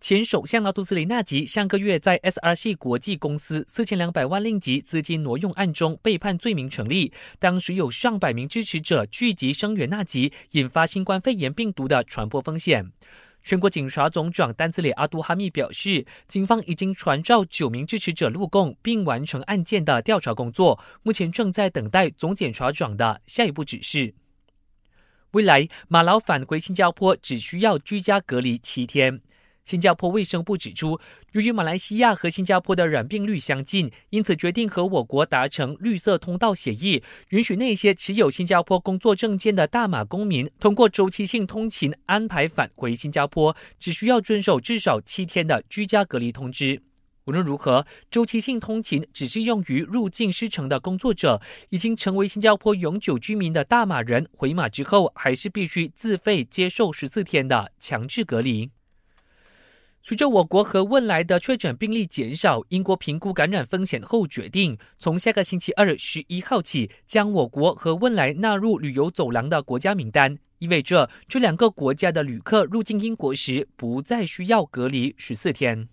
前首相阿杜斯林纳吉上个月在 SRC 国际公司四千两百万令吉资金挪用案中被判罪名成立，当时有上百名支持者聚集声援纳吉，引发新冠肺炎病毒的传播风险。全国警察总长丹兹里阿杜哈密表示，警方已经传召九名支持者录供，并完成案件的调查工作，目前正在等待总检察长的下一步指示。未来马劳返回新加坡只需要居家隔离七天。新加坡卫生部指出，由于马来西亚和新加坡的染病率相近，因此决定和我国达成绿色通道协议，允许那些持有新加坡工作证件的大马公民通过周期性通勤安排返回新加坡，只需要遵守至少七天的居家隔离通知。无论如何，周期性通勤只适用于入境失程的工作者。已经成为新加坡永久居民的大马人回马之后，还是必须自费接受十四天的强制隔离。随着我国和汶莱的确诊病例减少，英国评估感染风险后决定，从下个星期二十一号起，将我国和汶莱纳入旅游走廊的国家名单，意味着这两个国家的旅客入境英国时不再需要隔离十四天。